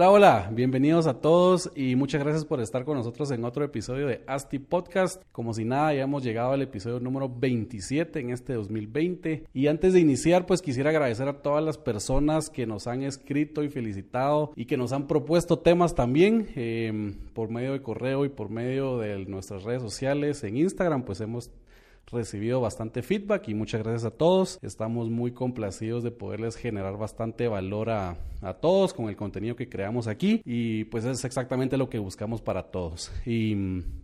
Hola, hola, bienvenidos a todos y muchas gracias por estar con nosotros en otro episodio de ASTI Podcast. Como si nada, ya hemos llegado al episodio número 27 en este 2020. Y antes de iniciar, pues quisiera agradecer a todas las personas que nos han escrito y felicitado y que nos han propuesto temas también eh, por medio de correo y por medio de nuestras redes sociales. En Instagram, pues hemos recibido bastante feedback y muchas gracias a todos. Estamos muy complacidos de poderles generar bastante valor a, a todos con el contenido que creamos aquí y pues es exactamente lo que buscamos para todos. Y,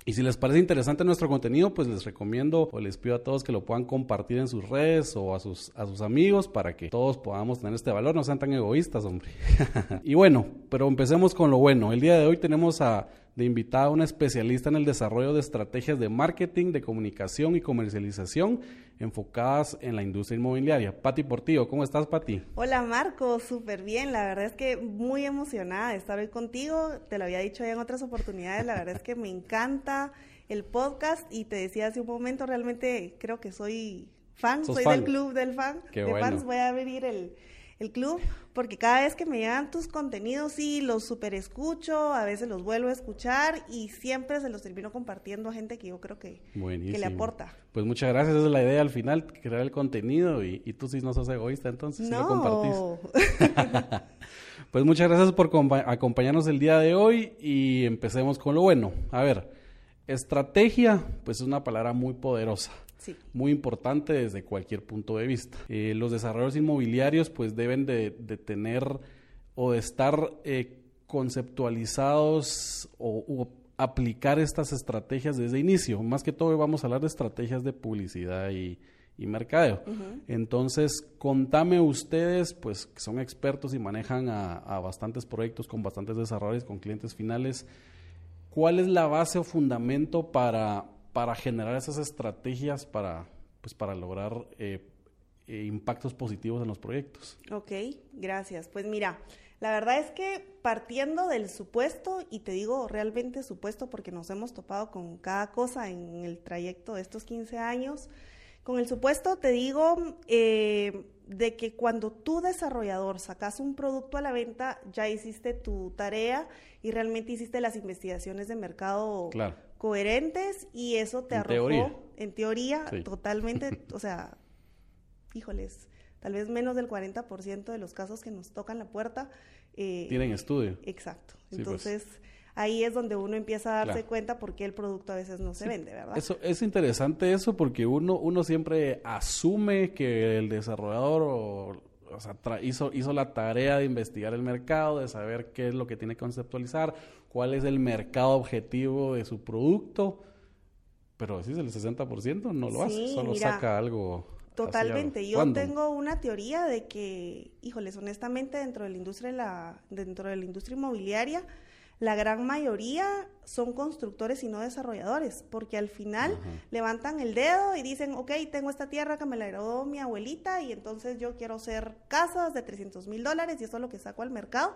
y, si les parece interesante nuestro contenido, pues les recomiendo o les pido a todos que lo puedan compartir en sus redes o a sus, a sus amigos para que todos podamos tener este valor, no sean tan egoístas, hombre. y bueno, pero empecemos con lo bueno. El día de hoy tenemos a de invitada a una especialista en el desarrollo de estrategias de marketing, de comunicación y comercialización enfocadas en la industria inmobiliaria. Pati Portillo, ¿cómo estás, Pati? Hola, Marco, súper bien. La verdad es que muy emocionada de estar hoy contigo. Te lo había dicho ya en otras oportunidades. La verdad es que me encanta el podcast y te decía hace un momento, realmente creo que soy fan, soy del club del fan. Qué de bueno. fans, voy a abrir el el club, porque cada vez que me llegan tus contenidos, sí, los super escucho, a veces los vuelvo a escuchar y siempre se los termino compartiendo a gente que yo creo que, que le aporta. Pues muchas gracias, esa es la idea al final, crear el contenido y, y tú sí no sos egoísta, entonces no. lo compartís. pues muchas gracias por acompañarnos el día de hoy y empecemos con lo bueno. A ver, estrategia, pues es una palabra muy poderosa. Sí. muy importante desde cualquier punto de vista. Eh, los desarrollos inmobiliarios pues deben de, de tener o de estar eh, conceptualizados o, o, aplicar estas estrategias desde inicio. Más que todo vamos a hablar de estrategias de publicidad y, y mercadeo. Uh -huh. Entonces, contame ustedes, pues que son expertos y manejan a, a bastantes proyectos con bastantes desarrollos, con clientes finales, ¿cuál es la base o fundamento para para generar esas estrategias para, pues, para lograr eh, eh, impactos positivos en los proyectos. Ok, gracias. Pues mira, la verdad es que partiendo del supuesto, y te digo realmente supuesto porque nos hemos topado con cada cosa en el trayecto de estos 15 años, con el supuesto te digo eh, de que cuando tú desarrollador sacas un producto a la venta, ya hiciste tu tarea y realmente hiciste las investigaciones de mercado claro. Coherentes y eso te en arrojó, teoría. en teoría, Sí. totalmente, o sea, híjoles, tal vez menos del 40% de los casos que nos tocan la puerta. eh, Tienen estudio. Exacto. Sí, pues. Entonces, ahí es donde uno empieza a darse Claro. cuenta por qué el producto a veces no se Sí, vende, ¿verdad? Eso es interesante eso porque uno uno siempre asume que el desarrollador o, o sea, hizo hizo la tarea de investigar el mercado, de saber qué es lo que tiene que conceptualizar, cuál es el mercado objetivo de su producto, pero si es el 60% no lo hace, solo mira, saca algo Totalmente. Yo random. tengo una teoría de que, híjoles, honestamente, dentro de la industria la, dentro de la industria inmobiliaria, la gran mayoría son constructores y no desarrolladores, porque al final Ajá. levantan el dedo y dicen, ok, tengo esta tierra que me la heredó mi abuelita y entonces yo quiero hacer casas de 300 mil dólares y eso es lo que saco al mercado.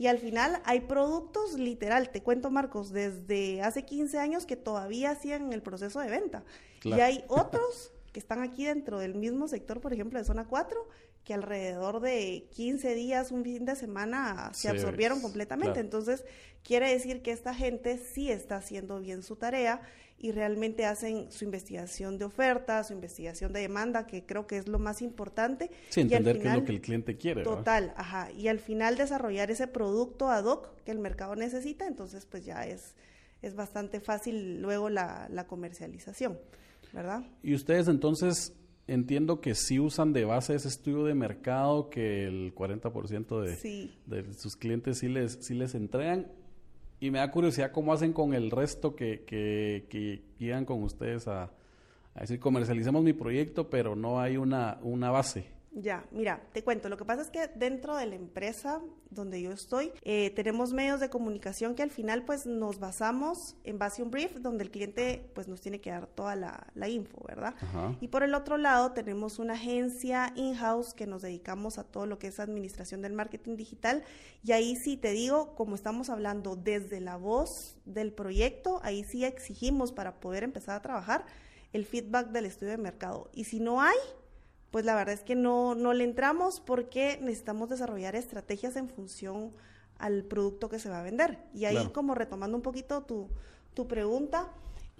Y al final hay productos, literal, te cuento Marcos, desde hace 15 años que todavía hacían el proceso de venta. Claro. Y hay otros que están aquí dentro del mismo sector, por ejemplo, de zona 4, que alrededor de 15 días, un fin de semana, se Sí, absorbieron es- completamente. claro. Entonces, quiere decir que esta gente sí está haciendo bien su tarea y realmente hacen su investigación de oferta, su investigación de demanda, que creo que es lo más importante. Sí, entender qué es lo final- que el cliente quiere. ¿verdad? Total, ajá. Y al final desarrollar ese producto ad hoc que el mercado necesita, entonces pues ya es, es bastante fácil luego la, la comercialización. ¿Verdad? Y ustedes entonces entiendo que sí usan de base ese estudio de mercado que el 40% de, de sus clientes sí les, sí les entregan. Y me da curiosidad cómo hacen con el resto que, que, que llegan con ustedes a, a decir, comercialicemos mi proyecto, pero no hay una, una base. Ya, mira, te cuento, lo que pasa es que dentro de la empresa donde yo estoy, eh, tenemos medios de comunicación que al final pues nos basamos en base a un brief donde el cliente pues nos tiene que dar toda la, la info, ¿verdad? Y por el otro lado tenemos una agencia in-house que nos dedicamos a todo lo que es administración del marketing digital y ahí sí te digo, como estamos hablando desde la voz del proyecto, ahí sí exigimos para poder empezar a trabajar el feedback del estudio de mercado. Y si no hay, pues la verdad es que no, no le entramos porque necesitamos desarrollar estrategias en función al producto que se va a vender. Y ahí como retomando un poquito tu, tu pregunta,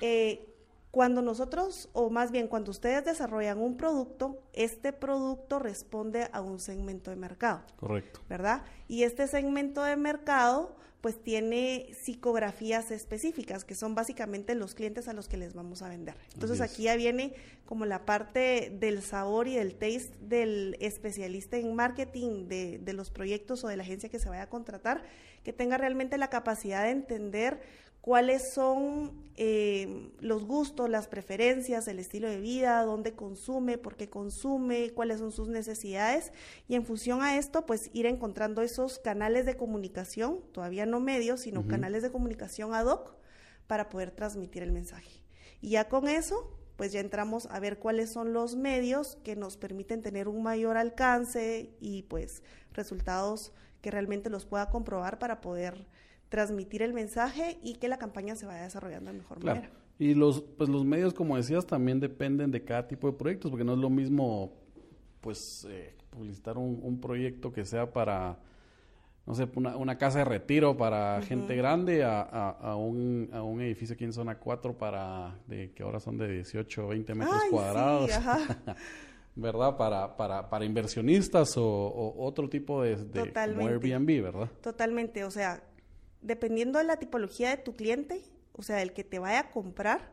eh, cuando nosotros, o más bien cuando ustedes desarrollan un producto, este producto responde a un segmento de mercado. Correcto. ¿Verdad? Y este segmento de mercado pues tiene psicografías específicas, que son básicamente los clientes a los que les vamos a vender. Entonces aquí ya viene como la parte del sabor y del taste del especialista en marketing de, de los proyectos o de la agencia que se vaya a contratar, que tenga realmente la capacidad de entender cuáles son eh, los gustos, las preferencias, el estilo de vida, dónde consume, por qué consume, cuáles son sus necesidades y en función a esto, pues ir encontrando esos canales de comunicación, todavía no medios, sino canales de comunicación ad hoc para poder transmitir el mensaje. Y ya con eso, pues ya entramos a ver cuáles son los medios que nos permiten tener un mayor alcance y pues resultados que realmente los pueda comprobar para poder transmitir el mensaje y que la campaña se vaya desarrollando de mejor manera. Y los, pues los medios, como decías, también dependen de cada tipo de proyectos, porque no es lo mismo, pues, eh, publicitar un, proyecto que sea para, no sé, una, casa de retiro para gente grande a, a, un, a un edificio aquí en zona 4 para, de, que ahora son de 18 o 20 metros cuadrados. ¿verdad? Para, para, para inversionistas o, otro tipo de, de Airbnb, ¿verdad? Totalmente, o sea, dependiendo de la tipología de tu cliente, o sea, el que te vaya a comprar,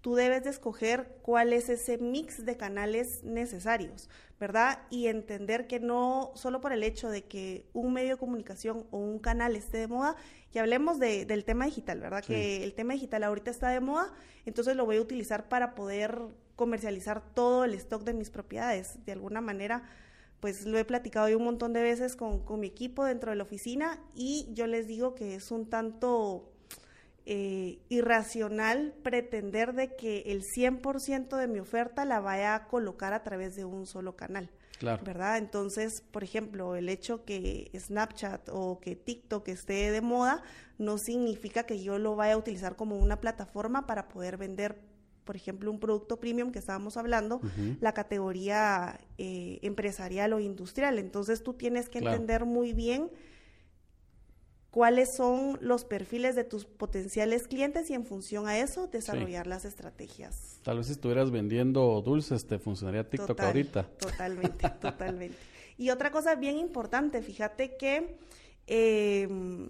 tú debes de escoger cuál es ese mix de canales necesarios, ¿verdad? Y entender que no solo por el hecho de que un medio de comunicación o un canal esté de moda, y hablemos del tema digital, ¿verdad? Que el tema digital ahorita está de moda, entonces lo voy a utilizar para poder comercializar todo el stock de mis propiedades. De alguna manera, pues lo he platicado yo un montón de veces con, mi equipo dentro de la oficina y yo les digo que es un tanto eh, irracional pretender de que el 100% de mi oferta la vaya a colocar a través de un solo canal. Claro. ¿Verdad? Entonces, por ejemplo, el hecho que Snapchat o que TikTok esté de moda no significa que yo lo vaya a utilizar como una plataforma para poder vender por ejemplo, un producto premium que estábamos hablando, la categoría eh, empresarial o industrial. Entonces tú tienes que entender muy bien cuáles son los perfiles de tus potenciales clientes y en función a eso desarrollar las estrategias. Tal vez si estuvieras vendiendo dulces te funcionaría TikTok ahorita. Totalmente, totalmente. Y otra cosa bien importante, fíjate que em,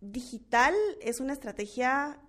digital es una estrategia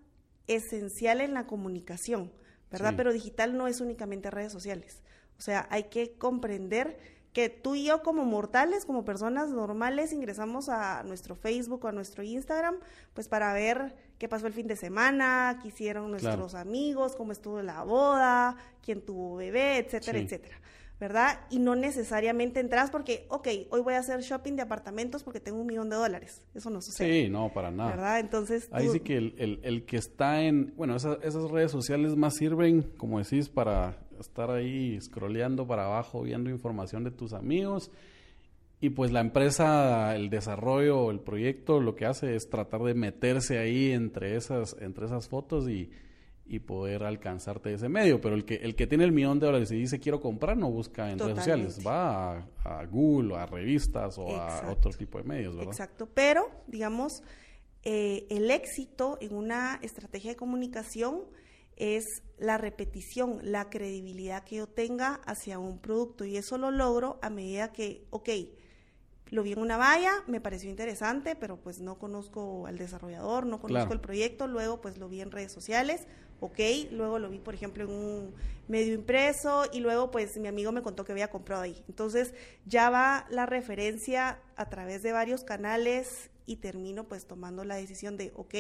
esencial en la comunicación. ¿Verdad? Pero digital no es únicamente redes sociales. O sea, hay que comprender que tú y yo como mortales, como personas normales, ingresamos a nuestro Facebook o a nuestro Instagram, pues para ver qué pasó el fin de semana, qué hicieron nuestros amigos, cómo estuvo la boda, quién tuvo bebé, etcétera, etcétera. ¿Verdad? Y no necesariamente entras porque, ok, hoy voy a hacer shopping de apartamentos porque tengo un millón de dólares. Eso no sucede. Sí, no, para nada. ¿Verdad? Entonces... Ahí sí que el, el, que está en... Bueno, esas, esas redes sociales más sirven, como decís, para estar ahí scrolleando para abajo, viendo información de tus amigos. Y pues la empresa, el desarrollo, el proyecto, lo que hace es tratar de meterse ahí entre esas, entre esas fotos y y poder alcanzarte ese medio. Pero el que, el que tiene el millón de dólares y dice quiero comprar, no busca en redes sociales, va a, a, Google, a revistas o a otro tipo de medios, ¿verdad? Exacto, pero digamos, eh, el éxito en una estrategia de comunicación es la repetición, la credibilidad que yo tenga hacia un producto y eso lo logro a medida que, ok, lo vi en una valla, me pareció interesante, pero pues no conozco al desarrollador, no conozco Claro. el proyecto, luego pues lo vi en redes sociales, ok, luego lo vi por ejemplo en un medio impreso y luego pues mi amigo me contó que había comprado ahí. Entonces ya va la referencia a través de varios canales y termino pues tomando la decisión de, ok,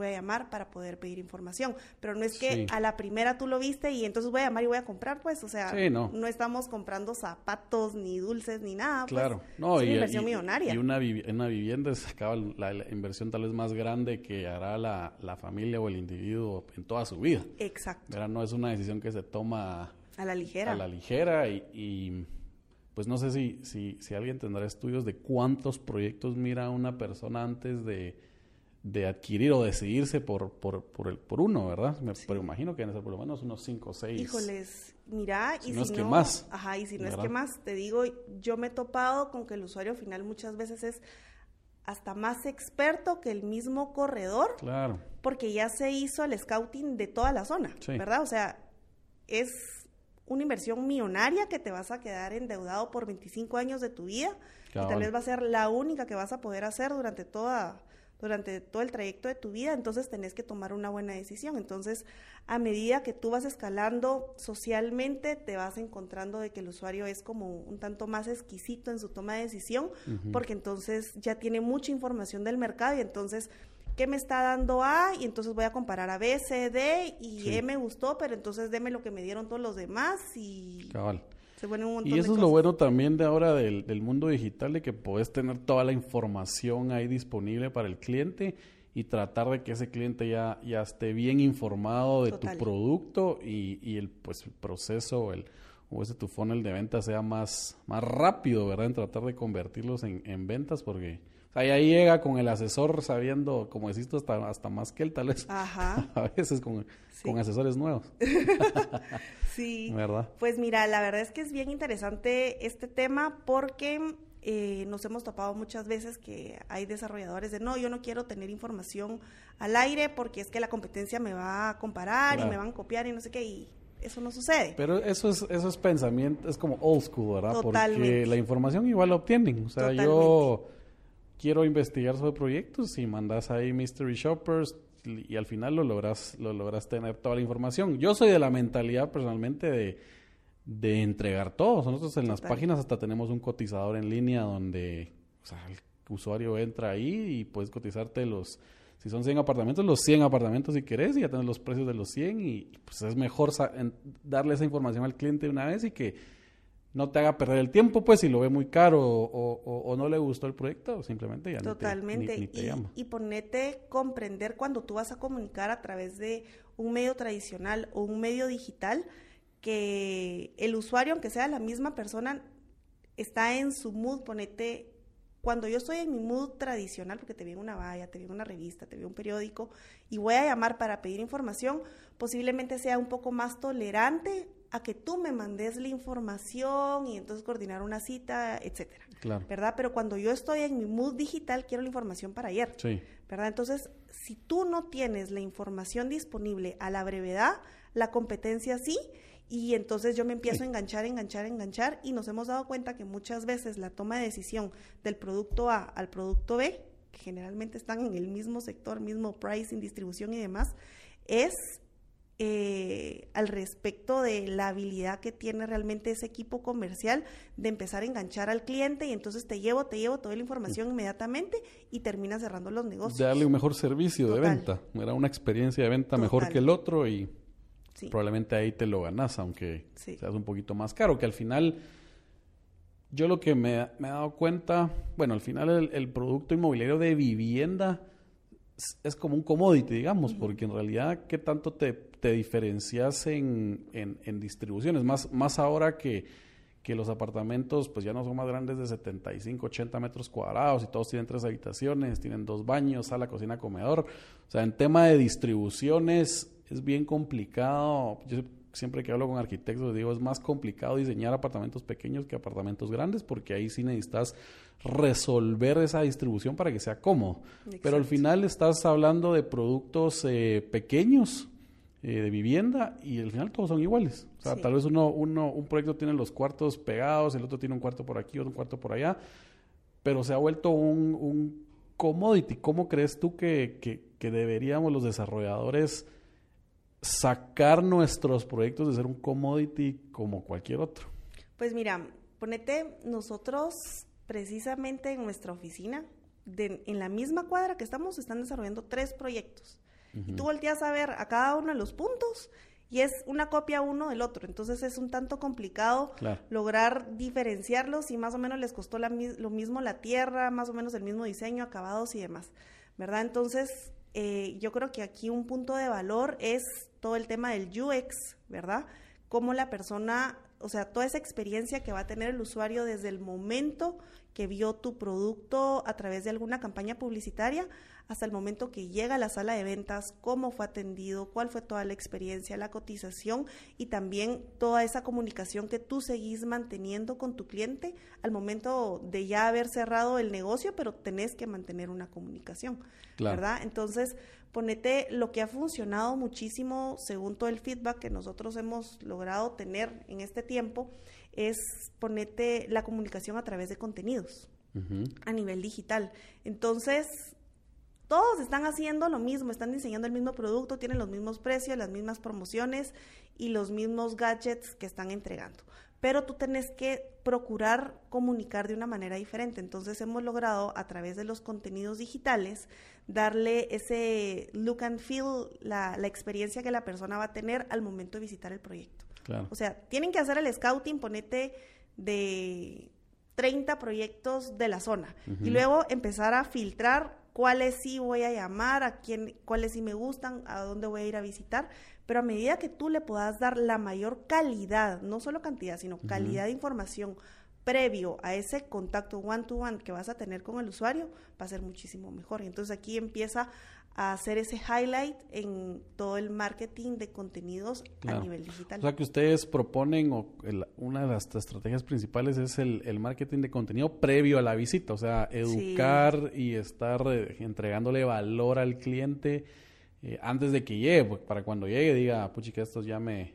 voy a llamar para poder pedir información, pero no es que Sí. a la primera tú lo viste y entonces voy a llamar y voy a comprar, pues, o sea, Sí, no. estamos comprando zapatos, ni dulces, ni nada. pues. Claro, no, es una inversión y- millonaria. y una, vivi- una vivienda es acaba la, la inversión tal vez más grande que hará la, la familia o el individuo en toda su vida. Exacto, ¿verdad? No es una decisión que se toma a la ligera. a la ligera y, y, pues no sé si, si, si alguien tendrá estudios de cuántos proyectos mira una persona antes de, de adquirir o decidirse por, por, por, el, por uno, ¿verdad? Me, Pero imagino que deben ser por lo menos unos 5 o 6. Híjoles, mira, Si y no si es que no, más, Ajá, y si no es que más, te digo, yo me he topado con que el usuario final muchas veces es hasta más experto que el mismo corredor, Claro, porque ya se hizo el scouting de toda la zona, Sí. ¿verdad? O sea, es una inversión millonaria que te vas a quedar endeudado por 25 años de tu vida y Cabal. tal vez va a ser la única que vas a poder hacer durante toda durante todo el trayecto de tu vida, entonces tenés que tomar una buena decisión. Entonces, a medida que tú vas escalando socialmente, te vas encontrando de que el usuario es como un tanto más exquisito en su toma de decisión, porque entonces ya tiene mucha información del mercado y entonces ¿qué me está dando A? Y entonces voy a comparar a B, C, D y Sí. E me gustó, pero entonces deme lo que me dieron todos los demás y cabal. Se un montón Y de eso es lo bueno también de ahora del, del mundo digital, de que puedes tener toda la información ahí disponible para el cliente y tratar de que ese cliente ya, ya esté bien informado de Total. tu producto y, y el pues el proceso o el o ese tu funnel de venta sea más, más rápido, ¿verdad? En tratar de convertirlos en, en ventas porque o sea, y ahí llega con el asesor sabiendo, como decís tú, hasta, hasta más que él tal vez. Ajá. A veces con, Sí. con asesores nuevos, Sí. ¿verdad? Pues mira, la verdad es que es bien interesante este tema porque eh, nos hemos topado muchas veces que hay desarrolladores de no, yo no quiero tener información al aire porque es que la competencia me va a comparar Claro. y me van a copiar y no sé qué, y eso no sucede. Pero eso es, eso es pensamiento, es como old school, ¿verdad? Porque Totalmente. la información igual la obtienen. O sea, yo quiero investigar sobre proyectos y mandas ahí Mystery Shoppers y al final lo logras, lo logras tener toda la información. Yo soy de la mentalidad personalmente de, de entregar todo. Nosotros en las Total. páginas hasta tenemos un cotizador en línea donde o sea, el usuario entra ahí y puedes cotizarte los... Si son 100 apartamentos, los 100 apartamentos si querés y ya tenés los precios de los 100 y pues es mejor darle esa información al cliente de una vez y que no te haga perder el tiempo, pues si lo ve muy caro o, o- o no le gustó el proyecto, simplemente ya ni te- Totalmente. ni, ni te y, llama. y ponete comprender cuando tú vas a comunicar a través de un medio tradicional o un medio digital que el usuario, aunque sea la misma persona, está en su mood, ponete, cuando yo estoy en mi mood tradicional, porque te vi en una valla, te vi en una revista, te vi en un periódico, y voy a llamar para pedir información, posiblemente sea un poco más tolerante a que tú me mandes la información y entonces coordinar una cita, etcétera. Claro. ¿Verdad? Pero cuando yo estoy en mi mood digital, quiero la información para ayer. Sí. ¿verdad? Entonces, si tú no tienes la información disponible a la brevedad, la competencia sí, y entonces yo me empiezo Sí. a enganchar, enganchar, enganchar, y nos hemos dado cuenta que muchas veces la toma de decisión del producto A al producto B, que generalmente están en el mismo sector, mismo pricing, distribución y demás, es eh, al respecto de la habilidad que tiene realmente ese equipo comercial de empezar a enganchar al cliente y entonces te llevo, te llevo toda la información inmediatamente y terminas cerrando los negocios. Darle un mejor servicio de venta. Era una experiencia de venta mejor que el otro y Sí. probablemente ahí te lo ganas, aunque Sí. seas un poquito más caro, que al final yo lo que me, me he dado cuenta, bueno, al final el, el producto inmobiliario de vivienda es, como un commodity, digamos, porque en realidad, ¿qué tanto te, te diferencias en, en, en distribuciones? Más, más ahora que, que los apartamentos pues ya no son más grandes de 75, 80 metros cuadrados y todos tienen tres habitaciones, tienen dos baños, sala, cocina, comedor. O sea, en tema de distribuciones es bien complicado. Yo siempre que hablo con arquitectos digo, es más complicado diseñar apartamentos pequeños que apartamentos grandes porque ahí sí necesitas resolver esa distribución para que sea cómodo. Pero al final estás hablando de productos eh, pequeños eh, de vivienda y al final todos son iguales. O sea, Sí. tal vez uno, uno, un proyecto tiene los cuartos pegados, el otro tiene un cuarto por aquí, otro cuarto por allá. pero se ha vuelto un, un commodity. ¿Cómo crees tú que, que, que deberíamos los desarrolladores sacar nuestros proyectos de ser un commodity como cualquier otro? Pues mira, ponete nosotros precisamente en nuestra oficina, de, en la misma cuadra que estamos, están desarrollando tres proyectos. Y tú volteas a ver a cada uno de los puntos y es una copia uno del otro. Entonces es un tanto complicado lograr diferenciarlos y más o menos les costó la, lo mismo la tierra, más o menos el mismo diseño, acabados y demás. ¿Verdad? Entonces eh, yo creo que aquí un punto de valor es todo el tema del UX, ¿verdad? Cómo la persona, o sea, toda esa experiencia que va a tener el usuario desde el momento que vio tu producto a través de alguna campaña publicitaria hasta el momento que llega a la sala de ventas, cómo fue atendido, cuál fue toda la experiencia, la cotización y también toda esa comunicación que tú seguís manteniendo con tu cliente al momento de ya haber cerrado el negocio, pero tenés que mantener una comunicación, ¿verdad? Entonces, ponete lo que ha funcionado muchísimo según todo el feedback que nosotros hemos logrado tener en este tiempo es ponete la comunicación a través de contenidos a nivel digital. Entonces, todos están haciendo lo mismo, están diseñando el mismo producto, tienen los mismos precios, las mismas promociones y los mismos gadgets que están entregando. Pero tú tenés que procurar comunicar de una manera diferente. Entonces hemos logrado a través de los contenidos digitales darle ese look and feel, la, experiencia que la persona va a tener al momento de visitar el proyecto. O sea, tienen que hacer el scouting, ponete de 30 proyectos de la zona. Y luego empezar a filtrar cuáles sí voy a llamar, a quién, cuáles sí me gustan, a dónde voy a ir a visitar, pero a medida que tú le puedas dar la mayor calidad, no solo cantidad, sino calidad de información previo a ese contacto one to one que vas a tener con el usuario, va a ser muchísimo mejor. Y entonces aquí empieza a hacer ese highlight en todo el marketing de contenidos a nivel digital. O sea que ustedes proponen, o una de las estrategias principales es el, marketing de contenido previo a la visita, o sea, educar y estar eh, entregándole valor al cliente eh, antes de que llegue, pues, para cuando llegue diga, puchica, estos ya me,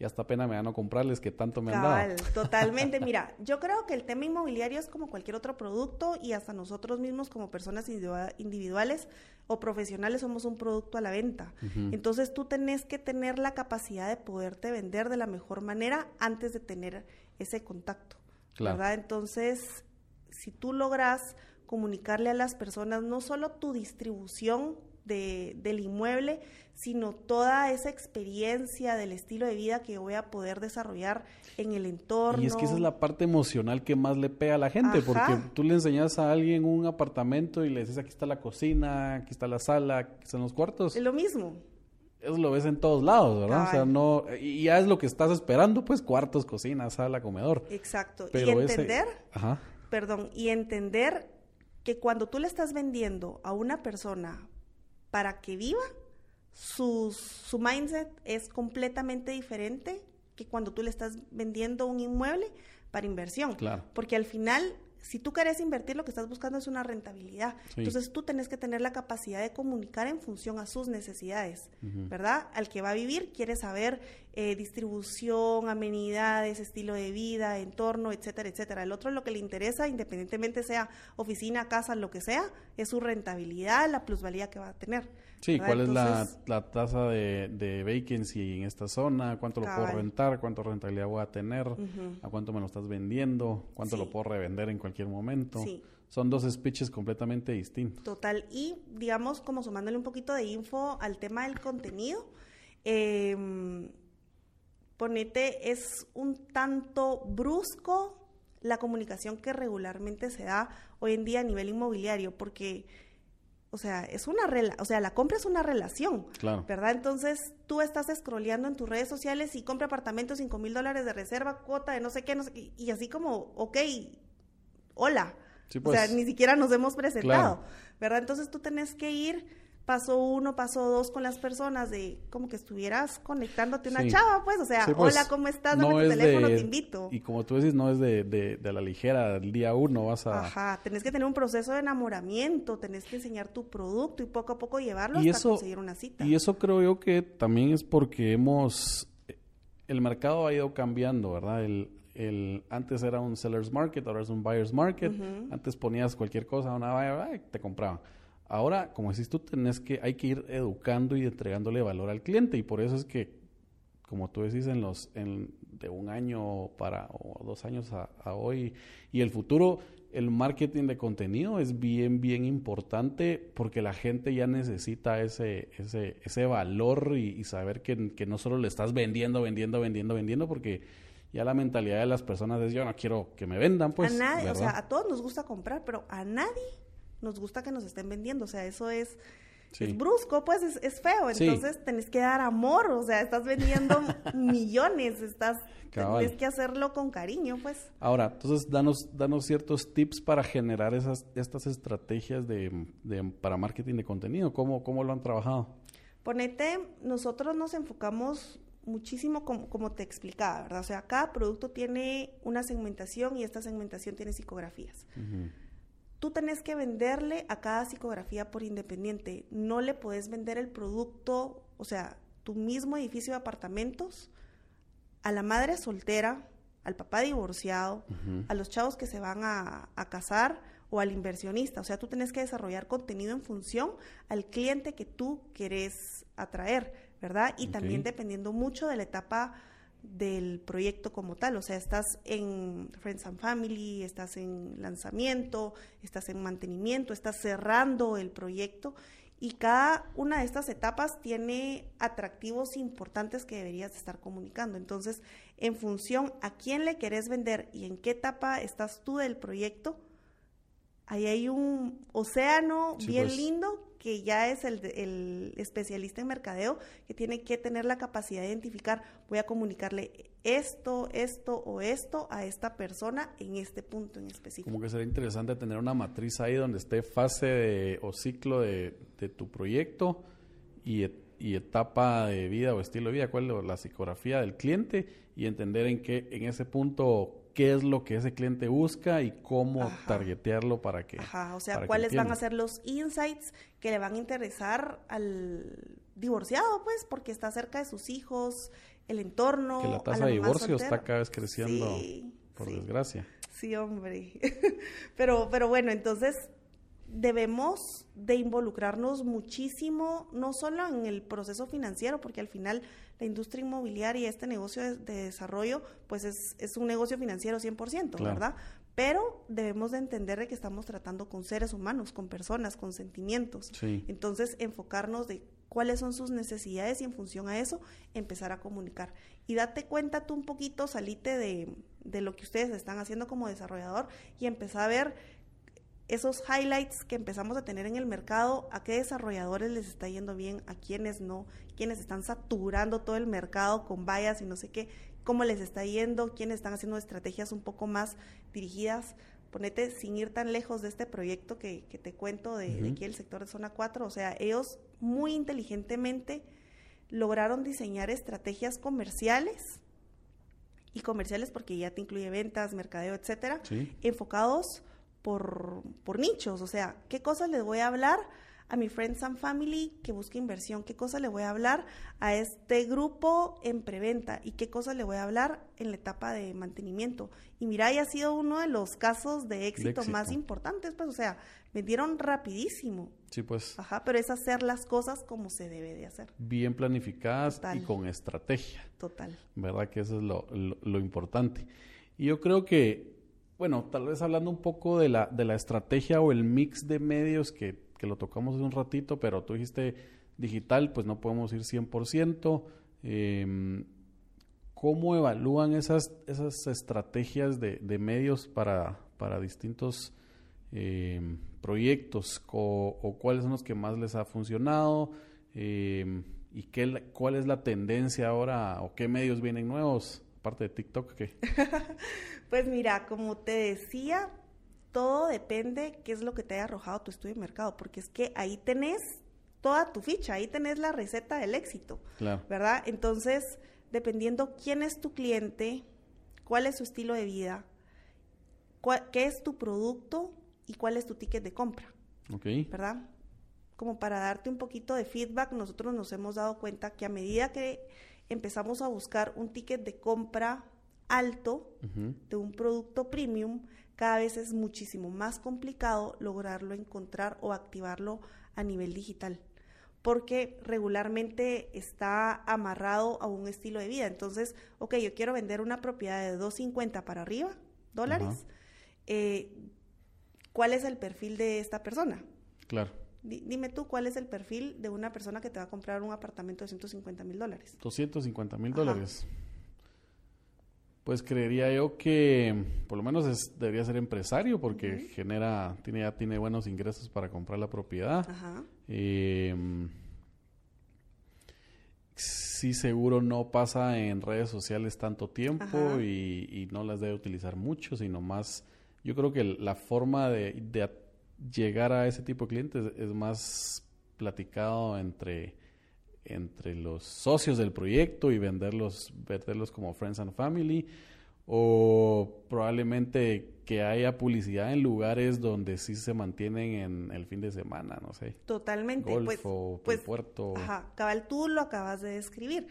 y hasta pena me dan a comprarles que tanto me han dado. Totalmente. Mira, yo creo que el tema inmobiliario es como cualquier otro producto y hasta nosotros mismos como personas individuales o profesionales somos un producto a la venta. Entonces tú tenés que tener la capacidad de poderte vender de la mejor manera antes de tener ese contacto. ¿Verdad? Entonces, si tú logras comunicarle a las personas no solo tu distribución de, del inmueble, sino toda esa experiencia del estilo de vida que voy a poder desarrollar en el entorno. Y es que esa es la parte emocional que más le pega a la gente, porque tú le enseñas a alguien un apartamento y le dices aquí está la cocina, aquí está la sala, aquí están los cuartos. Es lo mismo. Eso lo ves en todos lados, ¿verdad? O sea, no, y ya es lo que estás esperando, pues cuartos, cocina, sala, comedor. Exacto. y entender, Ajá. perdón, y entender que cuando tú le estás vendiendo a una persona para que viva, su, su mindset es completamente diferente que cuando tú le estás vendiendo un inmueble para inversión. Claro. Porque al final si tú quieres invertir, lo que estás buscando es una rentabilidad. Entonces tú tenés que tener la capacidad de comunicar en función a sus necesidades, ¿verdad? Al que va a vivir quiere saber eh, distribución, amenidades, estilo de vida, entorno, etcétera, etcétera. El otro lo que le interesa, independientemente sea oficina, casa, lo que sea, es su rentabilidad, la plusvalía que va a tener. Sí, cuál es la, tasa de, de, vacancy en esta zona, cuánto lo puedo rentar, cuánto rentabilidad voy a tener, a cuánto me lo estás vendiendo, cuánto lo puedo revender en cualquier momento. Son dos speeches completamente distintos. Total. Y digamos, como sumándole un poquito de info al tema del contenido, eh, ponete, es un tanto brusco la comunicación que regularmente se da hoy en día a nivel inmobiliario, porque o sea, es una rela o sea, la compra es una relación, claro. ¿verdad? Entonces, tú estás scrolleando en tus redes sociales y compra apartamentos, cinco mil dólares de reserva, cuota de no sé qué, no sé qué, y así como, ok, hola. O sea, pues. ni siquiera nos hemos presentado, ¿verdad? Entonces tú tenés que ir paso uno, paso dos con las personas, de como que estuvieras conectándote una chava, pues, o sea, pues, hola, ¿cómo estás? Dame tu teléfono, te invito. Y como tú dices, no es de, de, de la ligera, el día uno vas a... Ajá, tenés que tener un proceso de enamoramiento, tenés que enseñar tu producto y poco a poco llevarlo hasta conseguir una cita. Y eso creo yo que también es porque hemos... El mercado ha ido cambiando, ¿verdad? El, el, antes era un seller's market, ahora es un buyer's market. Antes ponías cualquier cosa, una buyer, te compraban. Ahora, como decís tú, tenés que, hay que ir educando y entregándole valor al cliente y por eso es que, como tú decís, en los, en, de un año para, o dos años a, hoy y el futuro, el marketing de contenido es bien, bien importante porque la gente ya necesita ese, ese, ese valor y, saber que, que, no solo le estás vendiendo, vendiendo, vendiendo, vendiendo, porque ya la mentalidad de las personas es yo no quiero que me vendan, pues. A nadie, o sea, a todos nos gusta comprar, pero a nadie nos gusta que nos estén vendiendo, o sea, eso es, brusco, pues es, feo, entonces tenés que dar amor, o sea, estás vendiendo millones, estás, tienes que hacerlo con cariño, pues. Ahora, entonces danos, danos ciertos tips para generar esas, estas estrategias de, para marketing de contenido, ¿Cómo, ¿cómo lo han trabajado? Ponete, nosotros nos enfocamos muchísimo como, como, te explicaba, ¿verdad? O sea, cada producto tiene una segmentación y esta segmentación tiene psicografías tú tenés que venderle a cada psicografía por independiente. No le puedes vender el producto, o sea, tu mismo edificio de apartamentos a la madre soltera, al papá divorciado, a los chavos que se van a, casar o al inversionista. O sea, tú tenés que desarrollar contenido en función al cliente que tú querés atraer, ¿verdad? Y también dependiendo mucho de la etapa del proyecto como tal, o sea, estás en Friends and Family, estás en lanzamiento, estás en mantenimiento, estás cerrando el proyecto y cada una de estas etapas tiene atractivos importantes que deberías estar comunicando. Entonces, en función a quién le querés vender y en qué etapa estás tú del proyecto, ahí hay un océano bien pues. lindo que ya es el, el, especialista en mercadeo que tiene que tener la capacidad de identificar, voy a comunicarle esto, esto o esto a esta persona en este punto en específico. Como que sería interesante tener una matriz ahí donde esté fase o ciclo de, tu proyecto y, y, etapa de vida o estilo de vida, cuál es la psicografía del cliente y entender en qué en ese punto qué es lo que ese cliente busca y cómo targetearlo para que. Ajá, o sea, cuáles van a ser los insights que le van a interesar al divorciado, pues, porque está cerca de sus hijos, el entorno. Que la tasa de divorcio está cada vez creciendo, por desgracia. Sí, hombre. pero, pero bueno, entonces debemos de involucrarnos muchísimo, no solo en el proceso financiero, porque al final la industria inmobiliaria, este negocio de, desarrollo, pues es, un negocio financiero 100%, ¿verdad? Pero debemos de entender de que estamos tratando con seres humanos, con personas, con sentimientos. Entonces, enfocarnos de cuáles son sus necesidades y en función a eso, empezar a comunicar. Y date cuenta tú un poquito, salite de, de lo que ustedes están haciendo como desarrollador y empezar a ver esos highlights que empezamos a tener en el mercado, a qué desarrolladores les está yendo bien, a quiénes no, quiénes están saturando todo el mercado con vallas y no sé qué, cómo les está yendo, quiénes están haciendo estrategias un poco más dirigidas. Ponete sin ir tan lejos de este proyecto que, te cuento de, aquí el sector de zona 4, o sea, ellos muy inteligentemente lograron diseñar estrategias comerciales y comerciales porque ya te incluye ventas, mercadeo, etcétera, enfocados por, por nichos, o sea, ¿qué cosas les voy a hablar? a mi Friends and Family que busca inversión, qué cosas le voy a hablar a este grupo en preventa y qué cosas le voy a hablar en la etapa de mantenimiento. Y mira, ha sido uno de los casos de éxito, más importantes, pues, o sea, vendieron rapidísimo. Sí, pues. Ajá, pero es hacer las cosas como se debe de hacer. Bien planificadas y con estrategia. Total. ¿Verdad? Que eso es lo, lo importante. Y yo creo que bueno, tal vez hablando un poco de la, de la estrategia o el mix de medios que, que lo tocamos hace un ratito, pero tú dijiste digital, pues no podemos ir 100%. Eh, ¿Cómo evalúan esas, esas estrategias de, de medios para, para distintos em, proyectos o, cuáles son los que más les ha funcionado? Em, ¿Y qué, cuál es la tendencia ahora o qué medios vienen nuevos? Aparte de TikTok, ¿qué? Pues mira, como te decía, todo depende qué es lo que te haya arrojado tu estudio de mercado, porque es que ahí tenés toda tu ficha, ahí tenés la receta del éxito, claro. ¿verdad? Entonces, dependiendo quién es tu cliente, cuál es su estilo de vida, qué es tu producto y cuál es tu ticket de compra, okay. ¿verdad? Como para darte un poquito de feedback, nosotros nos hemos dado cuenta que a medida que empezamos a buscar un ticket de compra alto de un producto premium, cada vez es muchísimo más complicado lograrlo encontrar o activarlo a nivel digital porque regularmente está amarrado a un estilo de vida. Entonces, ok, yo quiero vender una propiedad de 250 para arriba, dólares. Eh, ¿Cuál es el perfil de esta persona? Claro. Dime tú, ¿cuál es el perfil de una persona que te va a comprar un apartamento de 150 mil dólares? 250 mil dólares. Pues creería yo que por lo menos debería ser empresario porque genera, tiene, ya tiene buenos ingresos para comprar la propiedad. Ajá. Em, sí, seguro no pasa en redes sociales tanto tiempo y, no las debe utilizar mucho, sino más, yo creo que la forma de, llegar a ese tipo de clientes es más platicado entre entre los socios del proyecto y venderlos, venderlos como Friends and Family o probablemente que haya publicidad en lugares donde sí se mantienen en el fin de semana, no sé. Totalmente. Golfo, pues, pues, puerto. Ajá, cabal, tú lo acabas de describir.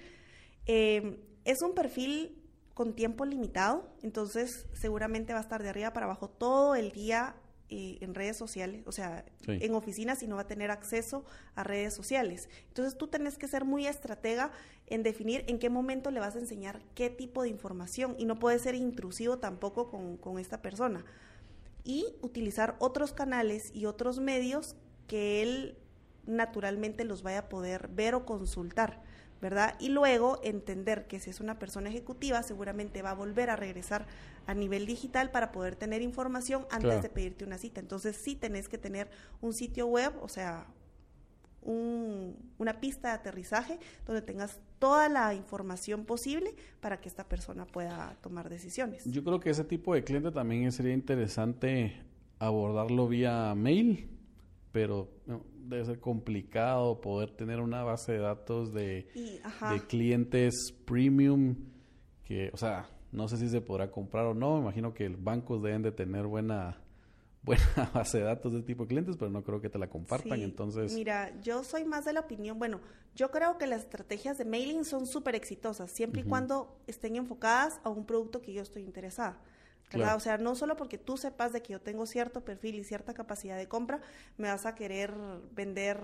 Eh, es un perfil con tiempo limitado, entonces seguramente va a estar de arriba para abajo todo el día eh, en redes sociales, o sea, en oficinas y no va a tener acceso a redes sociales. Entonces tú tenés que ser muy estratega en definir en qué momento le vas a enseñar qué tipo de información y no puede ser intrusivo tampoco con, con esta persona. Y utilizar otros canales y otros medios que él naturalmente los vaya a poder ver o consultar. ¿Verdad? Y luego entender que si es una persona ejecutiva, seguramente va a volver a regresar a nivel digital para poder tener información antes de pedirte una cita. Entonces sí tenés que tener un sitio web, o sea, una pista de aterrizaje donde tengas toda la información posible para que esta persona pueda tomar decisiones. Yo creo que ese tipo de cliente también sería interesante abordarlo vía mail, pero debe ser complicado poder tener una base de datos de, de clientes premium que, o sea, no sé si se podrá comprar o no. Me imagino que los bancos deben de tener buena buena base de datos de este tipo de clientes, pero no creo que te la compartan, entonces... Mira, yo soy más de la opinión, bueno, yo creo que las estrategias de mailing son súper exitosas, siempre y cuando estén enfocadas a un producto que yo estoy interesada. ¿Verdad? O sea, no solo porque tú sepas de que yo tengo cierto perfil y cierta capacidad de compra, me vas a querer vender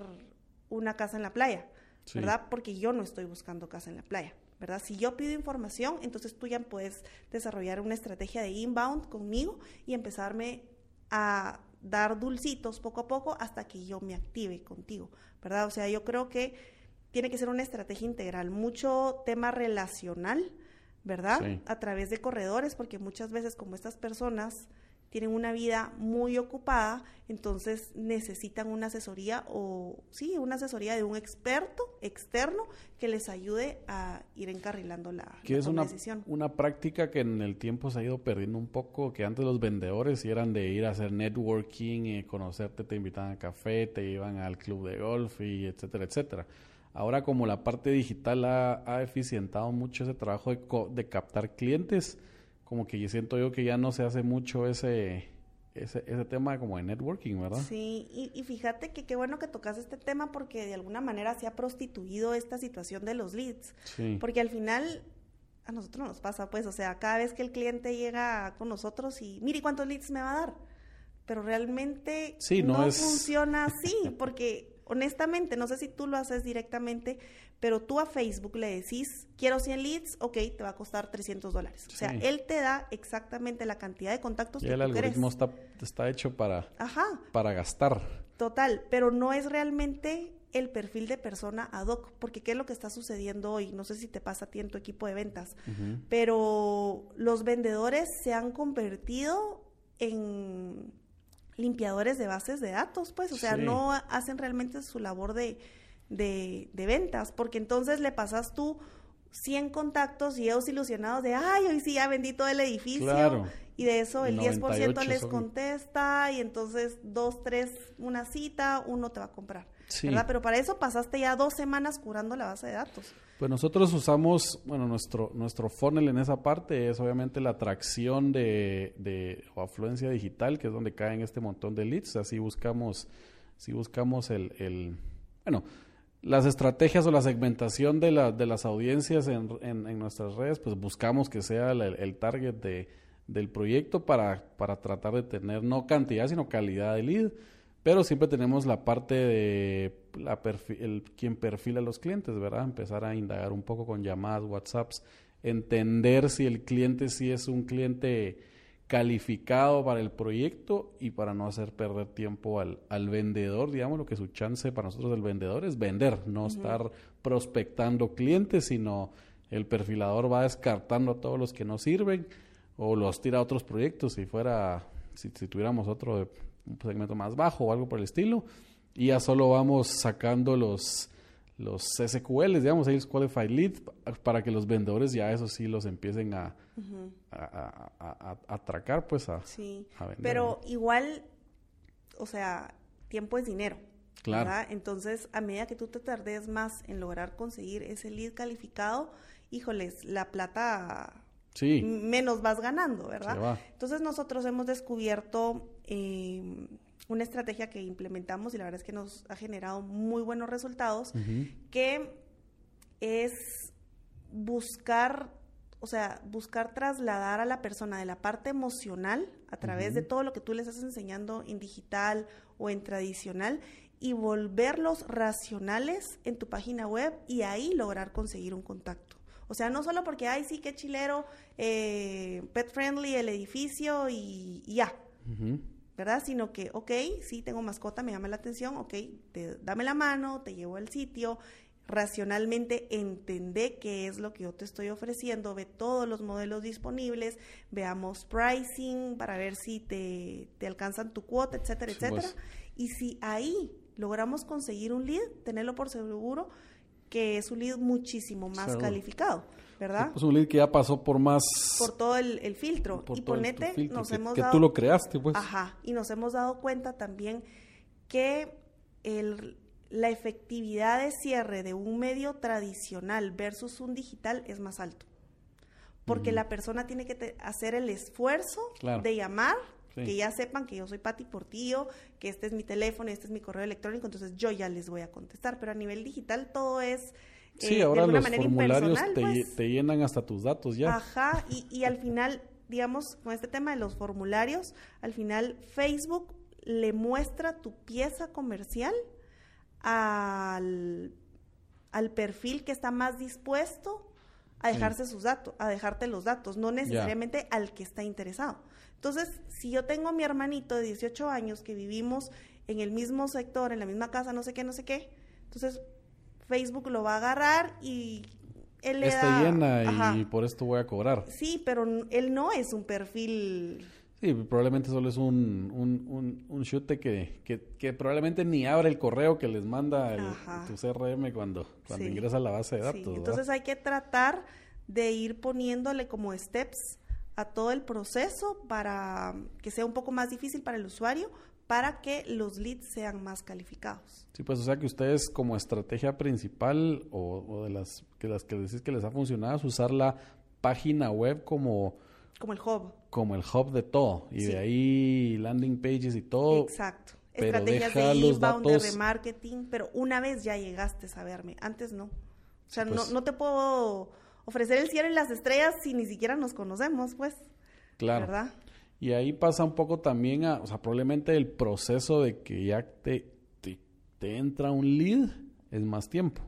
una casa en la playa, ¿verdad? Porque yo no estoy buscando casa en la playa. ¿verdad? Si yo pido información, entonces tú ya puedes desarrollar una estrategia de inbound conmigo y empezarme a dar dulcitos poco a poco hasta que yo me active contigo, ¿verdad? O sea, yo creo que tiene que ser una estrategia integral, mucho tema relacional, ¿verdad? A través de corredores, porque muchas veces como estas personas tienen una vida muy ocupada, entonces necesitan una asesoría o sí, una asesoría de un experto externo que les ayude a ir encarrilando la, que es una, una práctica que en el tiempo se ha ido perdiendo un poco, que antes los vendedores eran de ir a hacer networking, y conocerte, te invitaban a café, te iban al club de golf y etcétera, etcétera. Ahora como la parte digital ha, ha eficientado mucho ese trabajo de, de captar clientes, como que yo siento yo que ya no se hace mucho ese, ese, tema como de networking, ¿verdad? Sí, y, fíjate que qué bueno que tocas este tema porque de alguna manera se ha prostituido esta situación de los leads. Sí. Porque al final a nosotros nos pasa, pues, o sea, cada vez que el cliente llega con nosotros y, mire, ¿cuántos leads me va a dar? Pero realmente no, funciona así, porque honestamente, no sé si tú lo haces directamente, pero tú a Facebook le decís, quiero 100 leads, ok, te va a costar 300 dólares. O sea, él te da exactamente la cantidad de contactos y que el algoritmo está, está, hecho para, para gastar. Total, pero no es realmente el perfil de persona ad hoc, porque ¿qué es lo que está sucediendo hoy? No sé si te pasa a ti en tu equipo de ventas, pero los vendedores se han convertido en limpiadores de bases de datos, pues, o sea, no hacen realmente su labor de de, ventas, porque entonces le pasas tú 100 contactos y ellos ilusionados de, ay, hoy sí ya vendí todo el edificio. Y de eso el 10% les contesta y entonces dos, tres, una cita, uno te va a comprar. ¿Verdad? Pero para eso pasaste ya dos semanas curando la base de datos. Pues nosotros usamos, bueno, nuestro, nuestro funnel en esa parte es obviamente la atracción de, de o afluencia digital, que es donde caen este montón de leads. Así buscamos, si buscamos el, el bueno, las estrategias o la segmentación de, la, de las audiencias en, en, nuestras redes, pues buscamos que sea el, target de, del proyecto para, para tratar de tener no cantidad, sino calidad de lead. Pero siempre tenemos la parte de la el, quien perfila a los clientes, ¿verdad? Empezar a indagar un poco con llamadas, WhatsApps, entender si el cliente sí es un cliente calificado para el proyecto y para no hacer perder tiempo al, al vendedor, digamos, lo que su chance para nosotros del vendedor es vender, no estar prospectando clientes, sino el perfilador va descartando a todos los que no sirven o los tira a otros proyectos si fuera, si, si tuviéramos otro un segmento más bajo o algo por el estilo y ya solo vamos sacando los los SQL, digamos, los Qualified Lead, para que los vendedores ya eso sí los empiecen a, a, atracar, pues a, sí. Pero igual, o sea, tiempo es dinero. Claro. Entonces, a medida que tú te tardes más en lograr conseguir ese lead calificado, híjoles, la plata sí. menos vas ganando, ¿verdad? Entonces, nosotros hemos descubierto eh, una estrategia que implementamos y la verdad es que nos ha generado muy buenos resultados, que es buscar, o sea, buscar trasladar a la persona de la parte emocional a través de todo lo que tú le estás enseñando en digital o en tradicional y volverlos racionales en tu página web y ahí lograr conseguir un contacto. O sea, no solo porque, ay, sí, qué chilero, eh, pet friendly el edificio y, ya. ¿verdad? Sino que, ok, sí, tengo mascota, me llama la atención, ok, te, dame la mano, te llevo al sitio, racionalmente entendé qué es lo que yo te estoy ofreciendo, ve todos los modelos disponibles, veamos pricing para ver si te, te alcanzan tu cuota, etcétera, etcétera. Y si ahí logramos conseguir un lead, tenerlo por seguro que es un lead muchísimo más calificado. ¿verdad? Es un lead que ya pasó por más... Por todo el, filtro. y ponete, nos que, hemos que dado... tú lo creaste, pues. Ajá, y nos hemos dado cuenta también que el, la efectividad de cierre de un medio tradicional versus un digital es más alto. Porque la persona tiene que hacer el esfuerzo de llamar, que ya sepan que yo soy Pati Portillo, que este es mi teléfono, este es mi correo electrónico, entonces yo ya les voy a contestar. Pero a nivel digital todo es Sí, eh, ahora los formularios pues. te, llenan hasta tus datos ya. Ajá, y, y al final, digamos, con este tema de los formularios, al final Facebook le muestra tu pieza comercial al, al perfil que está más dispuesto a dejarse sus datos, a dejarte los datos, no necesariamente al que está interesado. Entonces, si yo tengo a mi hermanito de 18 años que vivimos en el mismo sector, en la misma casa, no sé qué, no sé qué, entonces Facebook lo va a agarrar y él le Está llena y por esto voy a cobrar. Sí, pero él no es un perfil... Sí, probablemente solo es un, un, un, chute que, que, probablemente ni abre el correo que les manda tu CRM cuando, cuando ingresa a la base de datos. Entonces hay que tratar de ir poniéndole como steps a todo el proceso para que sea un poco más difícil para el usuario, para que los leads sean más calificados. Sí, pues o sea que ustedes como estrategia principal o, de las que las que decís que les ha funcionado es usar la página web como como el hub. Como el hub de todo y de ahí landing pages y todo. Exacto. Estrategias de inbound, de remarketing, pero una vez ya llegaste a verme, antes no. O sea, no, pues no te puedo ofrecer el cielo y las estrellas si ni siquiera nos conocemos, pues. Claro. ¿Verdad? Y ahí pasa un poco también a, o sea, probablemente el proceso de que ya te, te, entra un lead es más tiempo.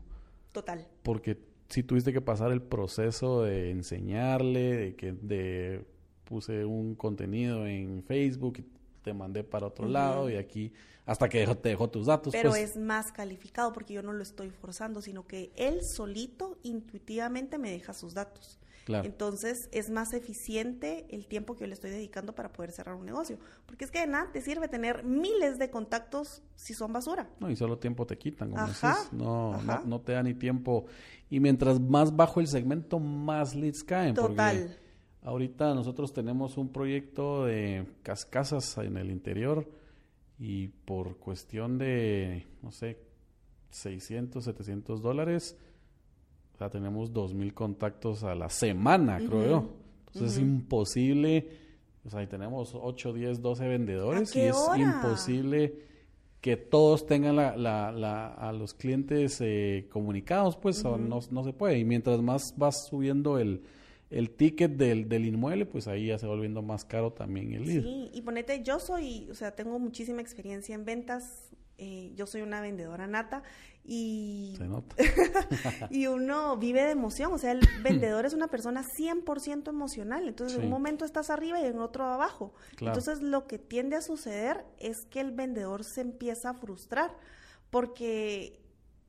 Total. Porque si tuviste que pasar el proceso de enseñarle, de que de puse un contenido en Facebook y te mandé para otro lado y aquí hasta que te dejó tus datos. Pero pues. es más calificado porque yo no lo estoy forzando, sino que él solito intuitivamente me deja sus datos. Entonces es más eficiente el tiempo que yo le estoy dedicando para poder cerrar un negocio. Porque es que de nada te sirve tener miles de contactos si son basura. No, y solo tiempo te quitan, como No, no, te da ni tiempo. Y mientras más bajo el segmento, más leads caen. Total. Ahorita nosotros tenemos un proyecto de casas en el interior y por cuestión de, no sé, 600, 700 dólares o sea, tenemos 2.000 contactos a la semana, creo yo. Entonces es imposible, o sea, tenemos 8, 10, 12 vendedores y es imposible que todos tengan la, la, la, a los clientes eh, comunicados, pues no, no se puede. Y mientras más vas subiendo el, el ticket del, del, inmueble, pues ahí ya se va volviendo más caro también el lead. Sí, y ponete, yo soy, o sea, tengo muchísima experiencia en ventas, eh, yo soy una vendedora nata y, Se nota. y uno vive de emoción, o sea, el vendedor es una persona 100% emocional, entonces en un momento estás arriba y en otro abajo. Claro. Entonces lo que tiende a suceder es que el vendedor se empieza a frustrar porque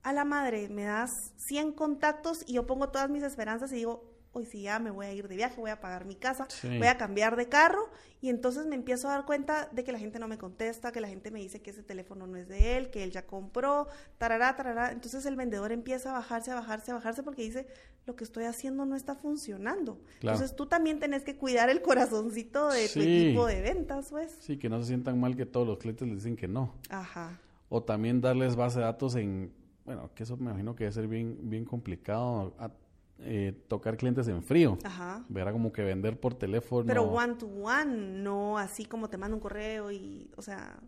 a la madre me das 100 contactos y yo pongo todas mis esperanzas y digo, hoy sí ya me voy a ir de viaje, voy a pagar mi casa, Sí. voy a cambiar de carro y entonces me empiezo a dar cuenta de que la gente no me contesta, que la gente me dice que ese teléfono no es de él, que él ya compró, tarará, tarará. Entonces el vendedor empieza a bajarse, a bajarse, a bajarse porque dice, lo que estoy haciendo no está funcionando. Claro. Entonces tú también tenés que cuidar el corazoncito de tu equipo de ventas, pues. Sí, que no se sientan mal que todos los clientes les dicen que no. Ajá. O también darles base de datos en, bueno, que eso me imagino que debe ser bien, bien complicado, a- eh, tocar clientes en frío. Ajá. Verá como que vender por teléfono. Pero one to one, no así como te mando un correo y, o sea,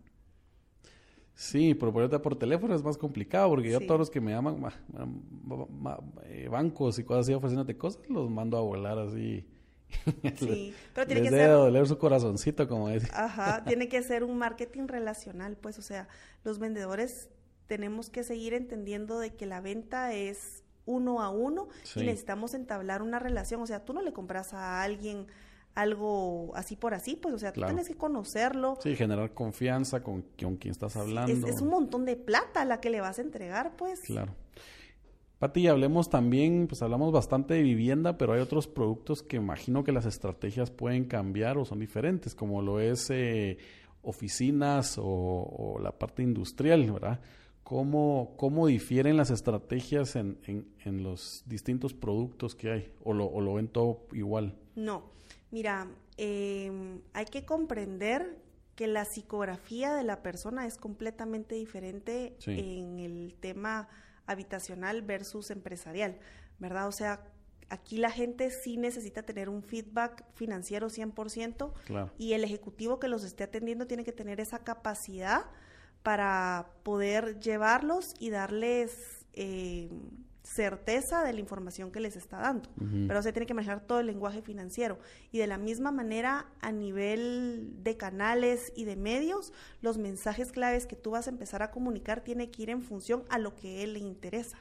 Sí, pero por teléfono es más complicado porque yo Sí. todos los que me llaman ma- ma- ma- eh, bancos y cosas así ofreciéndote cosas, los mando a volar así. sí. Pero tiene Les que ser doler su corazoncito, como dice. Ajá, tiene que ser un marketing relacional, pues, o sea, los vendedores tenemos que seguir entendiendo de que la venta es uno a uno Sí. y necesitamos entablar una relación, o sea, tú no le compras a alguien algo así por así, pues, o sea, tú Claro. tienes que conocerlo. Sí, generar confianza con, con quien estás hablando. Es, es un montón de plata la que le vas a entregar, pues. Claro. Pati, hablemos también, pues hablamos bastante de vivienda, pero hay otros productos que imagino que las estrategias pueden cambiar o son diferentes, como lo es eh, oficinas o, o la parte industrial, ¿verdad? ¿Cómo, cómo difieren las estrategias en, en, en los distintos productos que hay? ¿O lo, o lo ven todo igual? No, mira, eh, hay que comprender que la psicografía de la persona es completamente diferente Sí. en el tema habitacional versus empresarial, ¿verdad? O sea, aquí la gente sí necesita tener un feedback financiero 100% Claro. y el ejecutivo que los esté atendiendo tiene que tener esa capacidad para poder llevarlos y darles eh, certeza de la información que les está dando. Pero se tiene que manejar todo el lenguaje financiero. Y de la misma manera, a nivel de canales y de medios, los mensajes claves que tú vas a empezar a comunicar tiene que ir en función a lo que él le interesa,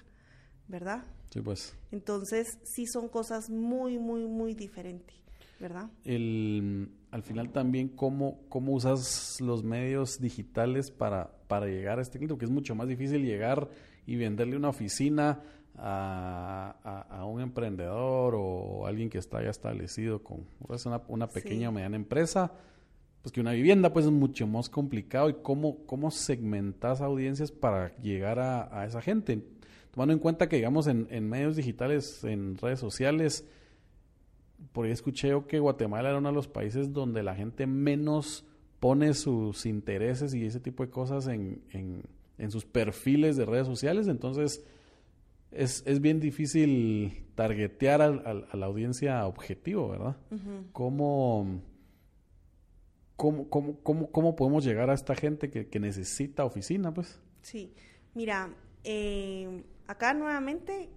¿verdad? Sí, pues. Entonces, sí son cosas muy, muy, muy diferentes, ¿verdad? el, al final también cómo, cómo usas los medios digitales para, para llegar a este cliente, porque es mucho más difícil llegar y venderle una oficina a, a- a un emprendedor o alguien que está ya establecido con pues, una, una pequeña o mediana empresa, pues que una vivienda pues es mucho más complicado y cómo, cómo segmentas audiencias para llegar a, a esa gente. Tomando en cuenta que digamos en, en medios digitales, en redes sociales, por ahí escuché yo que Guatemala era uno de los países donde la gente menos pone sus intereses y ese tipo de cosas en, en, en sus perfiles de redes sociales. Entonces, es, es bien difícil targetear al- al- a la audiencia objetivo, ¿verdad? ¿Cómo, cómo, cómo, cómo, cómo podemos llegar a esta gente que, que necesita oficina, pues? Sí, mira, eh, acá nuevamente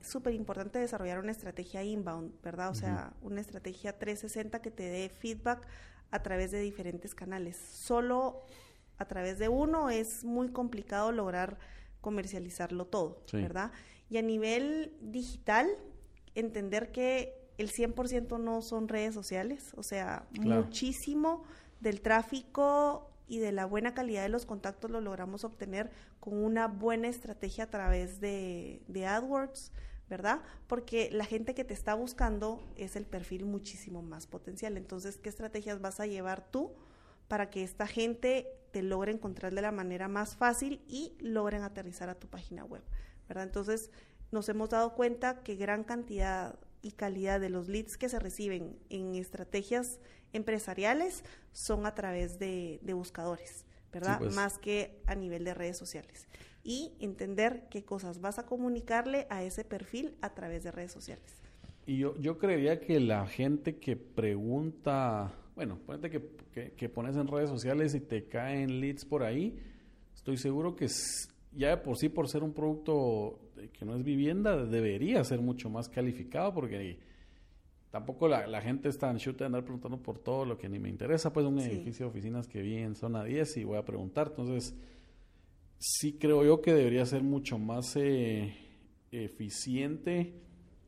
súper importante desarrollar una estrategia inbound, ¿verdad? O sea, una estrategia 360 que te dé feedback a través de diferentes canales. Solo a través de uno es muy complicado lograr comercializarlo todo, Sí. ¿verdad? Y a nivel digital, entender que el 100% no son redes sociales, o sea, Claro. muchísimo del tráfico y de la buena calidad de los contactos lo logramos obtener con una buena estrategia a través de, AdWords, ¿verdad? Porque la gente que te está buscando es el perfil muchísimo más potencial. Entonces, ¿qué estrategias vas a llevar tú para que esta gente te logre encontrar de la manera más fácil y logren aterrizar a tu página web, ¿verdad? Entonces, nos hemos dado cuenta que gran cantidad y calidad de los leads que se reciben en estrategias empresariales son a través de buscadores, ¿verdad? Sí, pues. Más que a nivel de redes sociales. Y entender qué cosas vas a comunicarle a ese perfil a través de redes sociales. Y yo, yo creería que la gente que pregunta, bueno, ponete que, que, que pones en redes sociales y te caen leads por ahí, estoy seguro que ya de por sí, por ser un producto que no es vivienda, debería ser mucho más calificado porque tampoco la, gente está en shoot de andar preguntando por todo lo que ni me interesa, pues un edificio de oficinas que vi en zona 10 y voy a preguntar. Entonces, sí creo yo que debería ser mucho más eh, eficiente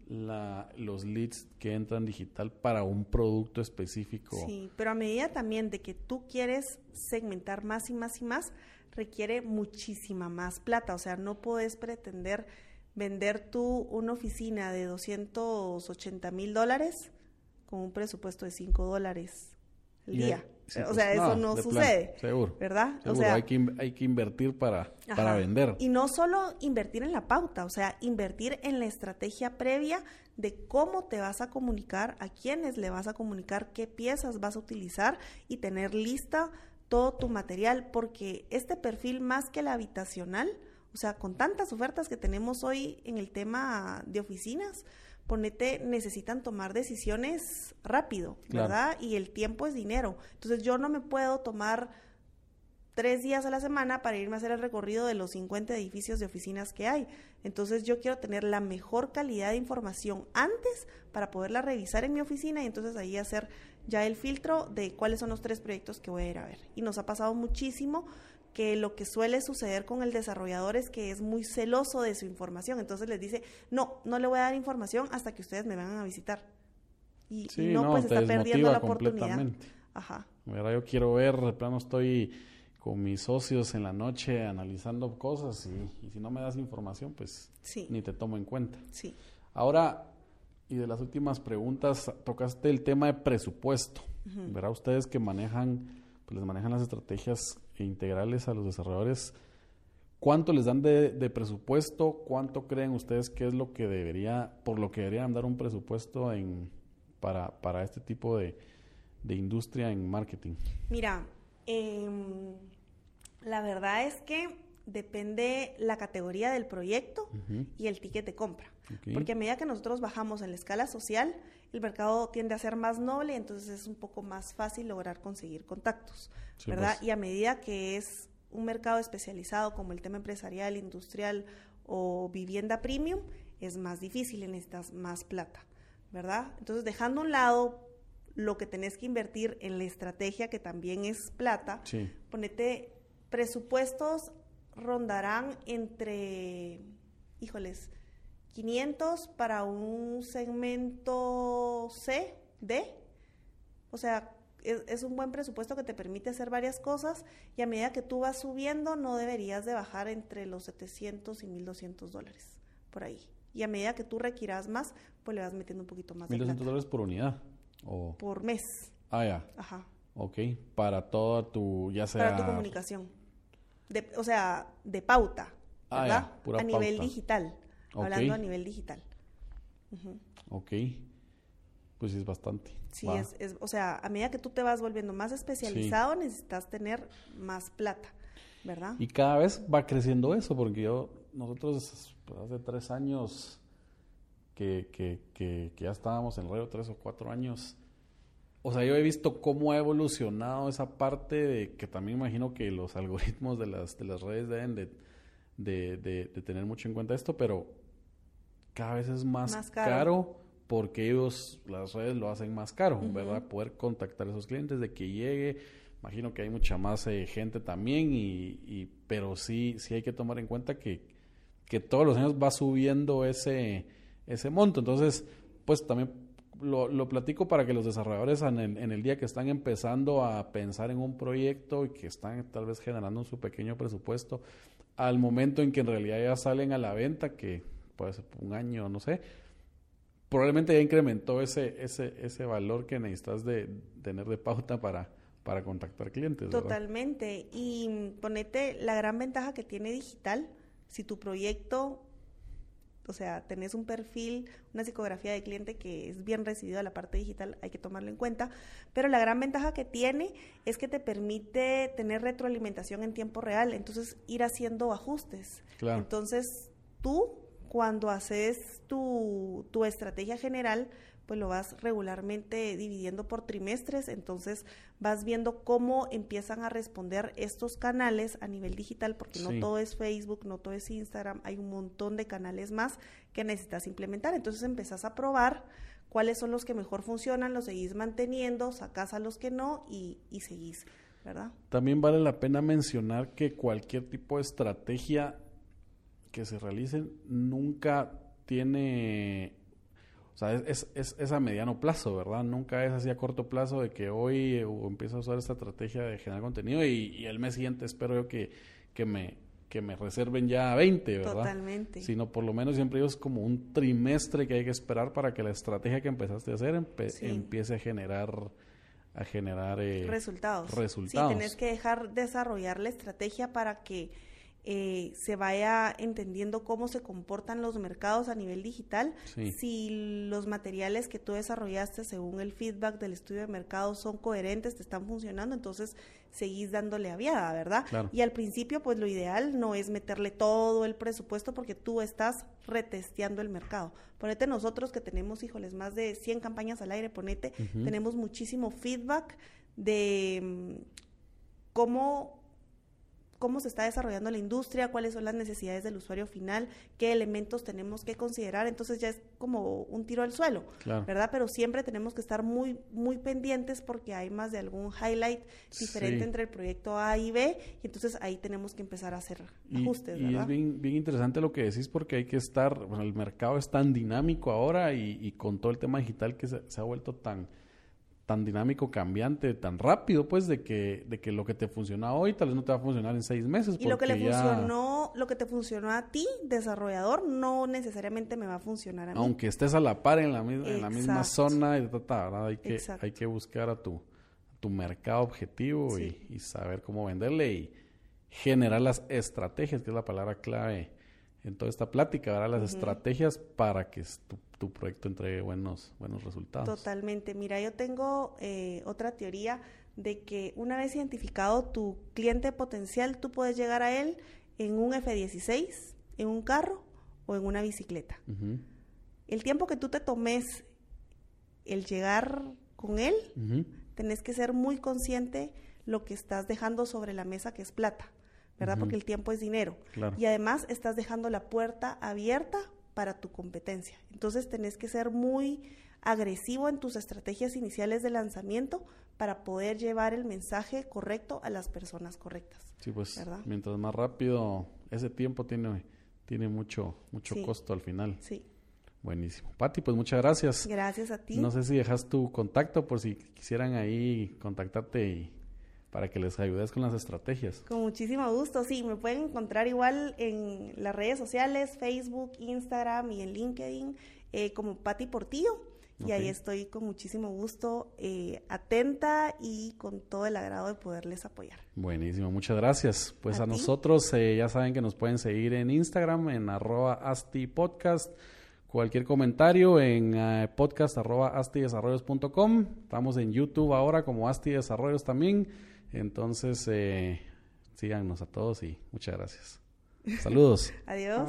la, los leads que entran digital para un producto específico. Sí, pero a medida también de que tú quieres segmentar más y más y más, requiere muchísima más plata. O sea, no puedes pretender vender tú una oficina de 280 mil dólares con un presupuesto de 5 dólares al día. o pues, sea, eso no, sucede. seguro. ¿Verdad? o sea, hay que, hay que invertir para, para vender. Y no solo invertir en la pauta, o sea, invertir en la estrategia previa de cómo te vas a comunicar, a quiénes le vas a comunicar, qué piezas vas a utilizar y tener lista todo tu material, porque este perfil más que el habitacional, o sea, con tantas ofertas que tenemos hoy en el tema de oficinas, ponete, necesitan tomar decisiones rápido, ¿verdad? Y el tiempo es dinero. Entonces yo no me puedo tomar tres días a la semana para irme a hacer el recorrido de los 50 edificios de oficinas que hay. Entonces yo quiero tener la mejor calidad de información antes para poderla revisar en mi oficina y entonces ahí hacer ya el filtro de cuáles son los tres proyectos que voy a ir a ver. Y nos ha pasado muchísimo que lo que suele suceder con el desarrollador es que es muy celoso de su información. Entonces les dice, no, no le voy a dar información hasta que ustedes me vengan a visitar. Y, no, pues está perdiendo la oportunidad. Ajá. yo quiero ver, de plano estoy con mis socios en la noche analizando cosas y, si no me das información, pues ni te tomo en cuenta. Sí. Ahora, y de las últimas preguntas, tocaste el tema de presupuesto. Verá ustedes que manejan, pues les manejan las estrategias integrales a los desarrolladores. ¿Cuánto les dan de, presupuesto? ¿Cuánto creen ustedes que es lo que debería, por lo que deberían dar un presupuesto en, para, para este tipo de, de industria en marketing? Mira, em, la verdad es que depende la categoría del proyecto y el ticket de compra. Porque a medida que nosotros bajamos en la escala social, el mercado tiende a ser más noble, entonces es un poco más fácil lograr conseguir contactos, ¿verdad? Pues. Y a medida que es un mercado especializado como el tema empresarial, industrial o vivienda premium, es más difícil y necesitas más plata, ¿verdad? Entonces, dejando a un lado lo que tenés que invertir en la estrategia, que también es plata, ponete presupuestos rondarán entre, híjoles, 500 para un segmento C, D. O sea, es, un buen presupuesto que te permite hacer varias cosas y a medida que tú vas subiendo no deberías de bajar entre los 700 y 1200 dólares, por ahí. Y a medida que tú requieras más, pues le vas metiendo un poquito más. 1200 dólares por unidad. O... Por mes. Ah, ya. Ajá. Ok, para toda tu, ya sea... Para tu comunicación. De, o sea, de pauta, ah, ¿verdad? a nivel digital. Hablando a nivel digital. Ok. Pues es bastante. Sí, es, o sea, a medida que tú te vas volviendo más especializado, necesitas tener más plata, ¿verdad? Y cada vez va creciendo eso, porque yo, nosotros pues, hace tres años que, que, que, ya estábamos en el radio, tres o cuatro años, o sea, yo he visto cómo ha evolucionado esa parte de que también imagino que los algoritmos de las, de las redes deben de de, de, tener mucho en cuenta esto, pero cada vez es más, caro. porque ellos, las redes lo hacen más caro, ¿verdad? Poder contactar a esos clientes, de que llegue. Imagino que hay mucha más eh, gente también, y, y, pero sí, sí hay que tomar en cuenta que, que todos los años va subiendo ese, ese monto. Entonces, pues también lo, lo, platico para que los desarrolladores en el, día que están empezando a pensar en un proyecto y que están tal vez generando su pequeño presupuesto, al momento en que en realidad ya salen a la venta, que puede ser un año, no sé, probablemente ya incrementó ese, ese, ese valor que necesitas de tener de pauta para, para contactar clientes. Totalmente. Y ponete la gran ventaja que tiene digital, si tu proyecto o sea, tenés un perfil, una psicografía de cliente que es bien recibido a la parte digital, hay que tomarlo en cuenta. Pero la gran ventaja que tiene es que te permite tener retroalimentación en tiempo real, entonces ir haciendo ajustes. Claro. Entonces, tú, cuando haces tu, tu estrategia general, pues lo vas regularmente dividiendo por trimestres, entonces vas viendo cómo empiezan a responder estos canales a nivel digital, porque no todo es Facebook, no todo es Instagram, hay un montón de canales más que necesitas implementar. Entonces empezás a probar cuáles son los que mejor funcionan, los seguís manteniendo, sacás a los que no y, y seguís, ¿verdad? También vale la pena mencionar que cualquier tipo de estrategia que se realice nunca tiene o sea, es, es, es, a mediano plazo, ¿verdad? Nunca es así a corto plazo de que hoy empiezo a usar esta estrategia de generar contenido y, el mes siguiente espero yo que, que, me, que me reserven ya 20, ¿verdad? Totalmente. Sino por lo menos siempre es como un trimestre que hay que esperar para que la estrategia que empezaste a hacer empiece a generar a generar eh, resultados. resultados. Sí, tienes que dejar desarrollar la estrategia para que eh, se vaya entendiendo cómo se comportan los mercados a nivel digital, si los materiales que tú desarrollaste según el feedback del estudio de mercado son coherentes, te están funcionando, entonces seguís dándole aviada, ¿verdad? Y al principio, pues lo ideal no es meterle todo el presupuesto porque tú estás retesteando el mercado. Ponete nosotros que tenemos, híjoles, más de 100 campañas al aire, ponete, tenemos muchísimo feedback de mm, cómo cómo se está desarrollando la industria, cuáles son las necesidades del usuario final, qué elementos tenemos que considerar. Entonces ya es como un tiro al suelo, ¿verdad? Pero siempre tenemos que estar muy, muy pendientes porque hay más de algún highlight diferente entre el proyecto A y B y entonces ahí tenemos que empezar a hacer ajustes, y, es bien, bien interesante lo que decís porque hay que estar, bueno, el mercado es tan dinámico ahora y, con todo el tema digital que se ha vuelto tan tan dinámico, cambiante, tan rápido, pues, de que, de que lo que te funciona hoy tal vez no te va a funcionar en seis meses. Y lo que le funcionó, lo que te funcionó a ti, desarrollador, no necesariamente me va a funcionar a mí. Aunque estés a la par en la, misma, en la misma zona, y ¿verdad? Hay que, hay que buscar a tu, tu mercado objetivo y, saber cómo venderle y generar las estrategias, que es la palabra clave en toda esta plática, ¿verdad? Las estrategias para que tu tu proyecto entregue buenos, buenos resultados. Totalmente. Mira, yo tengo eh, otra teoría de que una vez identificado tu cliente potencial, tú puedes llegar a él en un F-16, en un carro o en una bicicleta. El tiempo que tú te tomes el llegar con él, tenés que ser muy consciente lo que estás dejando sobre la mesa que es plata, ¿verdad? Porque el tiempo es dinero. Y además estás dejando la puerta abierta para tu competencia. Entonces tenés que ser muy agresivo en tus estrategias iniciales de lanzamiento para poder llevar el mensaje correcto a las personas correctas. Sí, pues mientras más rápido, ese tiempo tiene, tiene mucho, mucho costo al final. Sí. Buenísimo. Pati, pues muchas gracias. Gracias a ti. No sé si dejas tu contacto por si quisieran ahí contactarte y para que les ayudes con las estrategias. Con muchísimo gusto, sí, me pueden encontrar igual en las redes sociales, Facebook, Instagram y en LinkedIn eh, como Patti Portillo. Y ahí estoy con muchísimo gusto, eh, atenta y con todo el agrado de poderles apoyar. Buenísimo, muchas gracias. Pues a, nosotros eh, ya saben que nos pueden seguir en Instagram, en arroba astipodcast. Cualquier comentario en podcast arroba astidesarrollos.com. Estamos en YouTube ahora como Asti Desarrollos también. Entonces, eh, síganos a todos y muchas gracias. Saludos. Adiós.